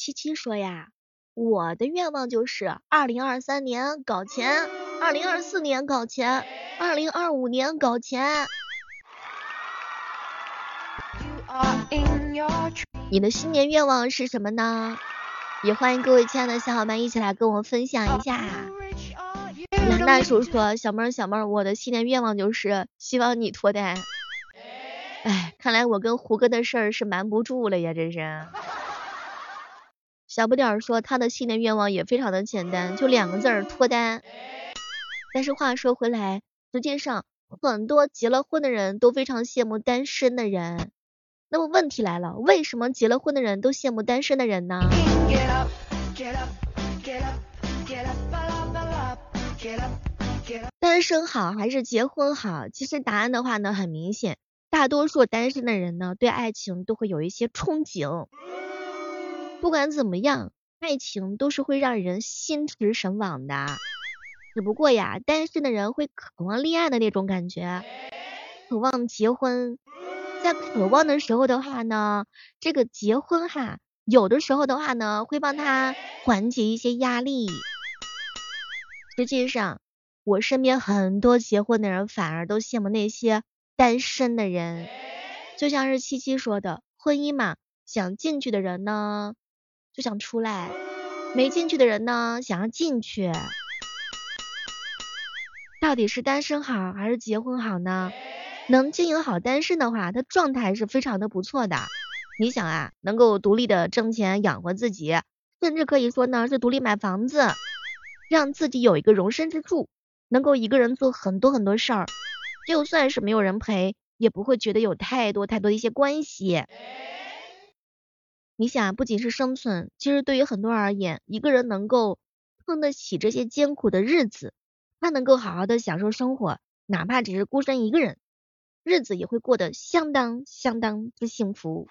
七七说呀，我的愿望就是二零二三年搞钱，二零二四年搞钱，二零二五年搞钱。你的新年愿望是什么呢？也欢迎各位亲爱的小伙伴一起来跟我分享一下。蓝大叔说，小妹儿小妹儿，我的新年愿望就是希望你脱单。哎，看来我跟胡哥的事儿是瞒不住了呀，这是。小不点儿说他的新年愿望也非常的简单，就两个字儿脱单。但是话说回来，实际上很多结了婚的人都非常羡慕单身的人。那么问题来了，为什么结了婚的人都羡慕单身的人呢？单身好还是结婚好？其实答案的话呢很明显，大多数单身的人呢对爱情都会有一些憧憬。不管怎么样，爱情都是会让人心驰神往的。只不过呀，单身的人会渴望恋爱的那种感觉，渴望结婚。在渴望的时候的话呢，这个结婚哈，有的时候的话呢，会帮他缓解一些压力。实际上，我身边很多结婚的人反而都羡慕那些单身的人。就像是七七说的，婚姻嘛，想进去的人呢，就想出来；没进去的人呢，想要进去。到底是单身好还是结婚好呢？能经营好单身的话，他状态是非常的不错的。你想啊，能够独立的挣钱养活自己，甚至可以说呢是独立买房子，让自己有一个容身之处，能够一个人做很多很多事儿，就算是没有人陪，也不会觉得有太多太多的一些关系。你想，不仅是生存，其实对于很多人而言，一个人能够撑得起这些艰苦的日子，他能够好好的享受生活，哪怕只是孤身一个人。日子也会过得相当相当之幸福。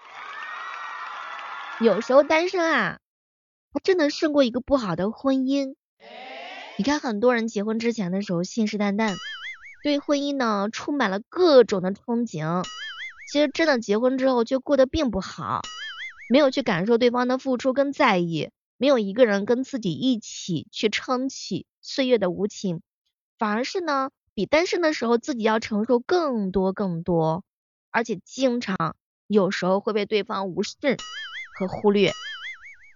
有时候单身啊，他真的胜过一个不好的婚姻。你看很多人结婚之前的时候信誓旦旦，对婚姻呢充满了各种的憧憬，其实真的结婚之后就过得并不好，没有去感受对方的付出跟在意，没有一个人跟自己一起去撑起岁月的无情，反而是呢。比单身的时候自己要承受更多更多，而且经常有时候会被对方无视和忽略。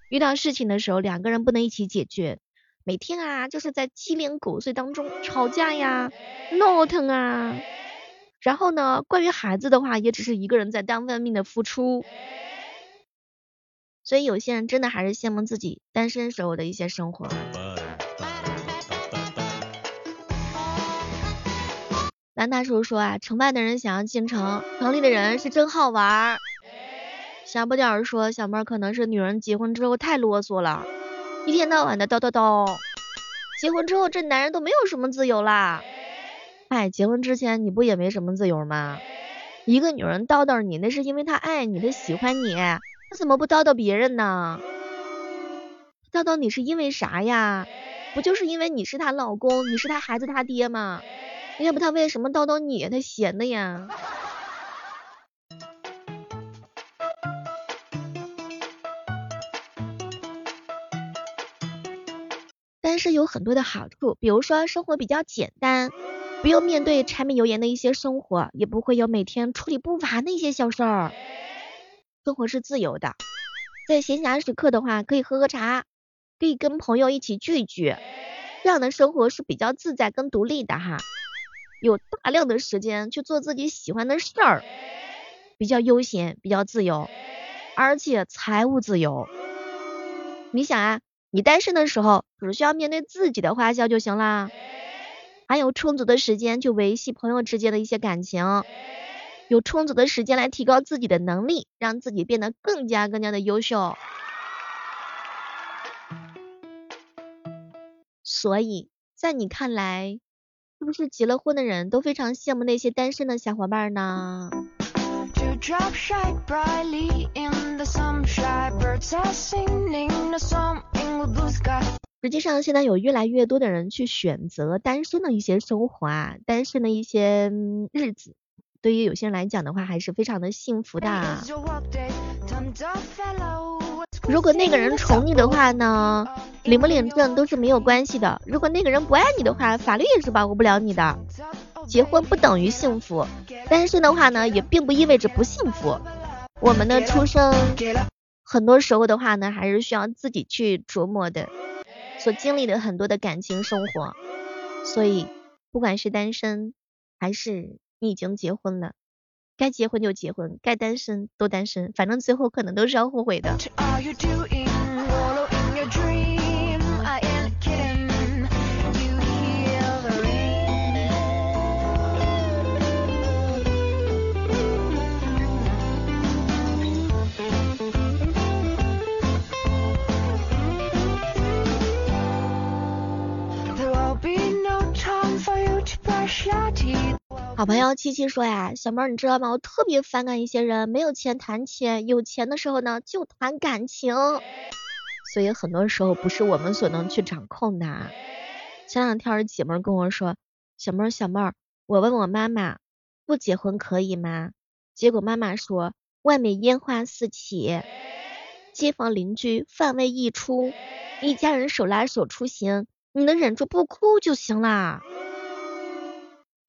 遇到事情的时候，两个人不能一起解决，每天啊就是在鸡零狗碎当中吵架呀、闹腾啊。然后呢，关于孩子的话，也只是一个人在单方面的付出。所以有些人真的还是羡慕自己单身时候的一些生活。蓝大叔说啊，城外的人想要进城，城里的人是真好玩儿。小不点儿说，小妹可能是女人结婚之后太啰嗦了，一天到晚的叨叨叨。结婚之后这男人都没有什么自由啦。哎，结婚之前你不也没什么自由吗？一个女人叨叨你，那是因为她爱你，她喜欢你，他怎么不叨叨别人呢？叨叨你是因为啥呀？不就是因为你是她老公，你是她孩子他爹吗？要不他为什么叨叨你？他闲的呀。但是有很多的好处，比如说生活比较简单，不用面对柴米油盐的一些生活，也不会有每天处理不完的一些小事儿。生活是自由的，在闲暇时刻的话，可以喝喝茶，可以跟朋友一起聚聚，这样的生活是比较自在跟独立的哈。有大量的时间去做自己喜欢的事儿，比较悠闲，比较自由，而且财务自由。你想啊，你单身的时候只需要面对自己的花销就行啦，还有充足的时间去维系朋友之间的一些感情，有充足的时间来提高自己的能力，让自己变得更加更加的优秀。所以在你看来。是不是结了婚的人都非常羡慕那些单身的小伙伴呢？实际上，现在有越来越多的人去选择单身的一些生活啊，单身的一些日子，对于有些人来讲的话，还是非常的幸福的。如果那个人宠你的话呢，领不领证都是没有关系的。如果那个人不爱你的话，法律也是保护不了你的。结婚不等于幸福，单身的话呢，也并不意味着不幸福。我们的出生，很多时候的话呢，还是需要自己去琢磨的，所经历的很多的感情生活。所以，不管是单身，还是你已经结婚了。该结婚就结婚，该单身都单身，反正最后可能都是要后悔的。好朋友七七说呀，小妹儿你知道吗？我特别反感一些人没有钱谈钱，有钱的时候呢就谈感情，所以很多时候不是我们所能去掌控的。前两天姐妹跟我说，小妹儿小妹儿，我问我妈妈不结婚可以吗？结果妈妈说外面烟花四起，街坊邻居饭味溢出，一家人手拉手出行，你能忍住不哭就行啦。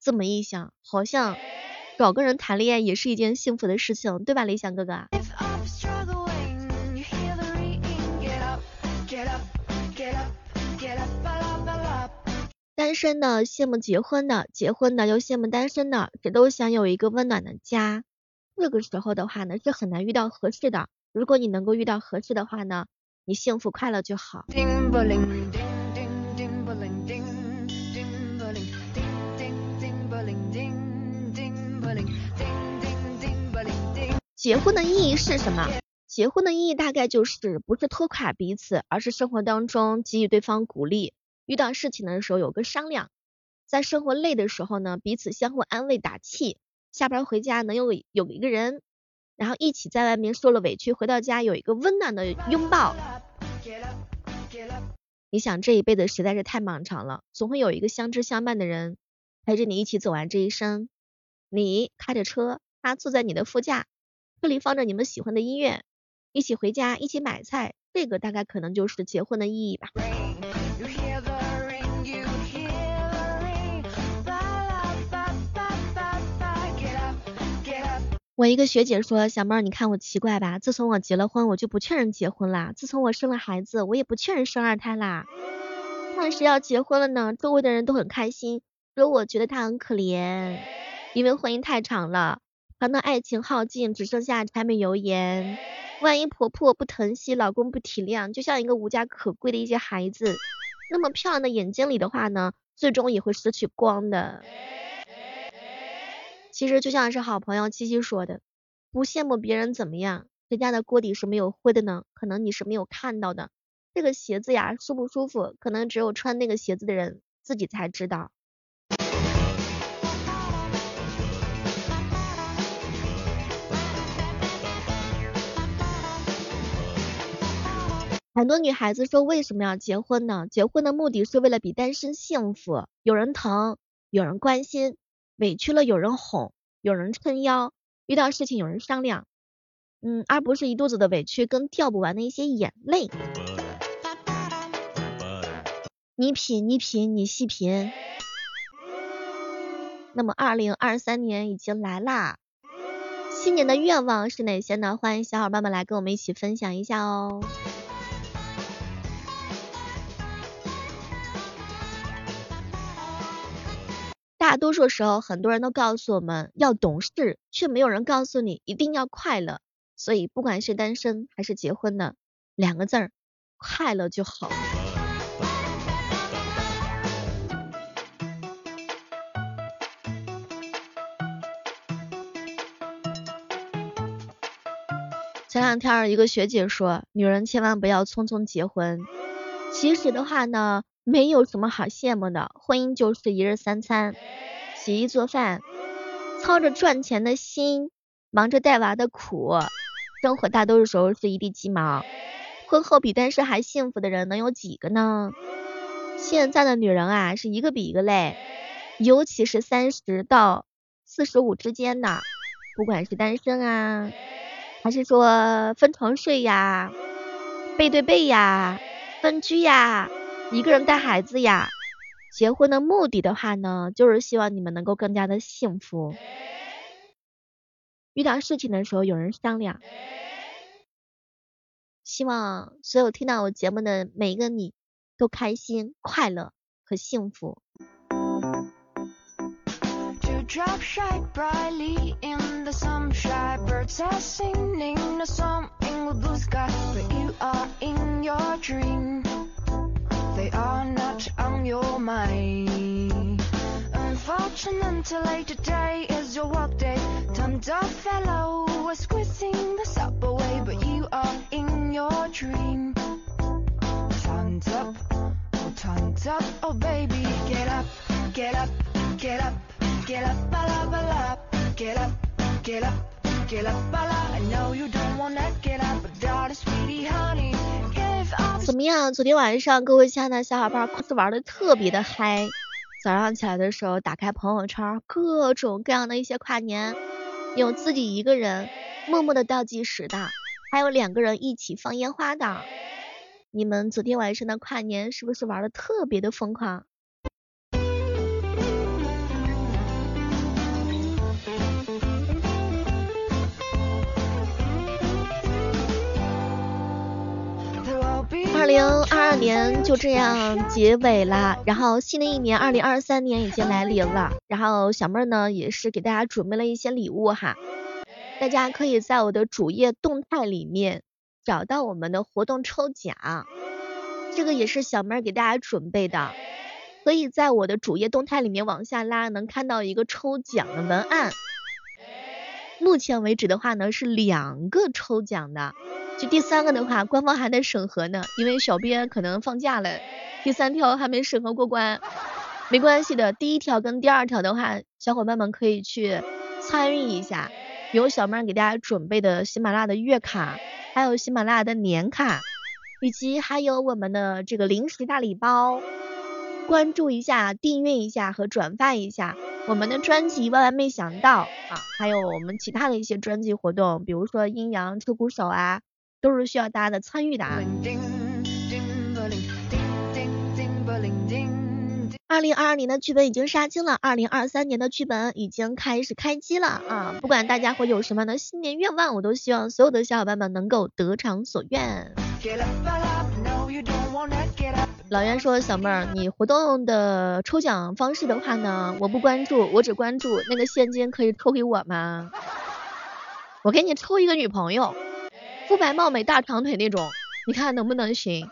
这么一想，好像找个人谈恋爱也是一件幸福的事情，对吧，理想哥哥？单身的羡慕结婚的，结婚的又羡慕单身的，谁都想有一个温暖的家。这个时候的话呢，是很难遇到合适的。如果你能够遇到合适的话呢，你幸福快乐就好。结婚的意义是什么？结婚的意义大概就是不是拖垮彼此，而是生活当中给予对方鼓励。遇到事情的时候有个商量，在生活累的时候呢，彼此相互安慰打气。下班回家能有有一个人，然后一起在外面受了委屈，回到家有一个温暖的拥抱。你想这一辈子实在是太漫长了，总会有一个相知相伴的人陪着你一起走完这一生。你开着车，他坐在你的副驾。这里放着你们喜欢的音乐，一起回家，一起买菜，这个大概可能就是结婚的意义吧。我一个学姐说，小妹儿，你看我奇怪吧？自从我结了婚，我就不劝人结婚啦；自从我生了孩子，我也不劝人生二胎啦。但是要结婚了呢，周围的人都很开心，只有我觉得他很可怜，因为婚姻太长了。那爱情耗尽，只剩下柴米油盐。万一婆婆不疼惜，老公不体谅，就像一个无家可归的一些孩子，那么漂亮的眼睛里的话呢，最终也会失去光的。其实就像是好朋友七七说的，不羡慕别人怎么样，谁家的锅底是没有灰的呢？可能你是没有看到的。这个鞋子呀，舒不舒服，可能只有穿那个鞋子的人自己才知道。很多女孩子说为什么要结婚呢？结婚的目的是为了比单身幸福，有人疼，有人关心，委屈了有人哄，有人撑腰，遇到事情有人商量，嗯，而不是一肚子的委屈跟掉不完的一些眼泪。你品，你品，你细品。那么二零二三年已经来啦，新年的愿望是哪些呢？欢迎小伙伴们来跟我们一起分享一下哦。大多数时候，很多人都告诉我们要懂事，却没有人告诉你一定要快乐。所以，不管是单身还是结婚的，两个字儿，快乐就好。前两天一个学姐说，女人千万不要匆匆结婚。其实的话呢。没有什么好羡慕的，婚姻就是一日三餐，洗衣做饭，操着赚钱的心，忙着带娃的苦，生活大多数时候是一地鸡毛。婚后比单身还幸福的人能有几个呢？现在的女人啊，是一个比一个累，尤其是三十到四十五之间的，不管是单身啊，还是说分床睡呀，背对背呀，分居呀，一个人带孩子呀。结婚的目的的话呢，就是希望你们能够更加的幸福。遇到事情的时候有人商量。希望所有听到我节目的每一个你都开心、快乐和幸福。Unfortunately today is your work day. Turned off fellow was squeezing the subway, but you are in your dream. Turned up, oh turned up, oh baby, get up, get up, get up, get up, bala bala, get up, get up, get up, bala. I know you don't wanna get up, but darling sweetie honey. 怎么样？昨天晚上各位亲爱的小伙伴，酷似玩的特别的嗨。早上起来的时候，打开朋友圈，各种各样的一些跨年，有自己一个人默默的倒计时的，还有两个人一起放烟花的。你们昨天晚上的跨年是不是玩的特别的疯狂？二零二二年就这样结尾了，然后新的一年二零二三年已经来临了，然后小妹儿呢也是给大家准备了一些礼物哈，大家可以在我的主页动态里面找到我们的活动抽奖，这个也是小妹儿给大家准备的，可以在我的主页动态里面往下拉，能看到一个抽奖的文案，目前为止的话呢是两个抽奖的。就第三个的话，官方还在审核呢，因为小编可能放假了，第三条还没审核过关，没关系的。第一条跟第二条的话，小伙伴们可以去参与一下，有小妹给大家准备的喜马拉雅的月卡，还有喜马拉雅的年卡，以及还有我们的这个零食大礼包。关注一下，订阅一下和转发一下我们的专辑，万万没想到啊，还有我们其他的一些专辑活动，比如说阴阳车鼓手啊。都是需要大家的参与的啊！二零二二年的剧本已经杀青了，二零二三年的剧本已经开始开机了啊！不管大家会有什么样的新年愿望，我都希望所有的小伙伴们能够得偿所愿。老袁说，小妹儿，你活动的抽奖方式的话呢，我不关注，我只关注那个现金可以抽给我吗？我给你抽一个女朋友。肤白貌美大长腿那种，你看能不能行？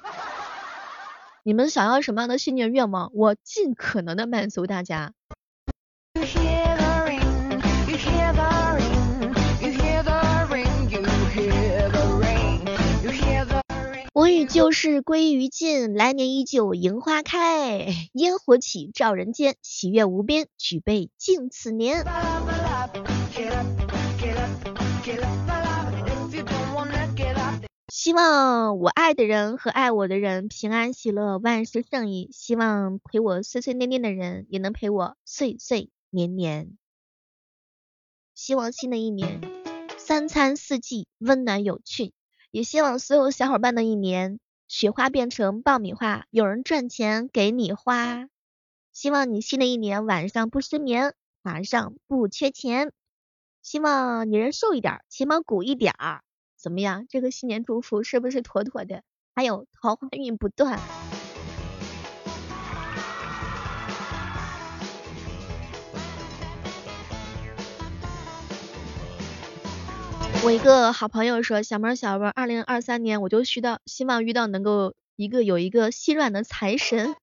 你们想要什么样的新年愿望，我尽可能的满足大家。旧事归于尽，来年依旧迎花开，烟火起照人间，喜悦无边，举杯敬此年。希望我爱的人和爱我的人平安喜乐，万事胜意。希望陪我碎碎念念的人也能陪我岁岁年年。希望新的一年三餐四季温暖有趣。也希望所有小伙伴的一年雪花变成爆米花，有人赚钱给你花。希望你新的一年晚上不失眠，晚上不缺钱。希望你人瘦一点，钱包鼓一点儿。怎么样？这个新年祝福是不是妥妥的？还有桃花运不断。我一个好朋友说，小妹小妹，二零二三年我就需到，希望遇到能够一个有一个心软的财神。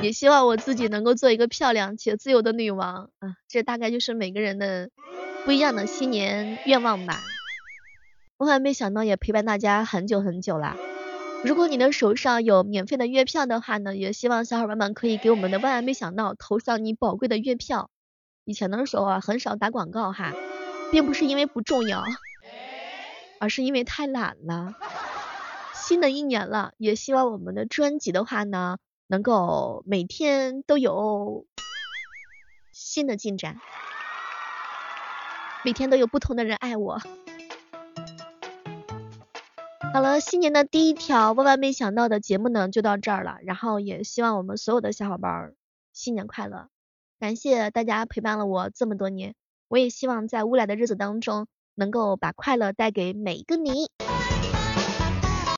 也希望我自己能够做一个漂亮且自由的女王啊！这大概就是每个人的不一样的新年愿望吧。万万没想到也陪伴大家很久很久啦。如果你的手上有免费的月票的话呢，也希望小伙伴们可以给我们的万万没想到投上你宝贵的月票。以前的时候啊，很少打广告哈，并不是因为不重要，而是因为太懒了。新的一年了，也希望我们的专辑的话呢。能够每天都有新的进展，每天都有不同的人爱我。好了，新年的第一条万万没想到的节目呢，就到这儿了。然后也希望我们所有的小伙伴新年快乐，感谢大家陪伴了我这么多年，我也希望在未来的日子当中，能够把快乐带给每一个你。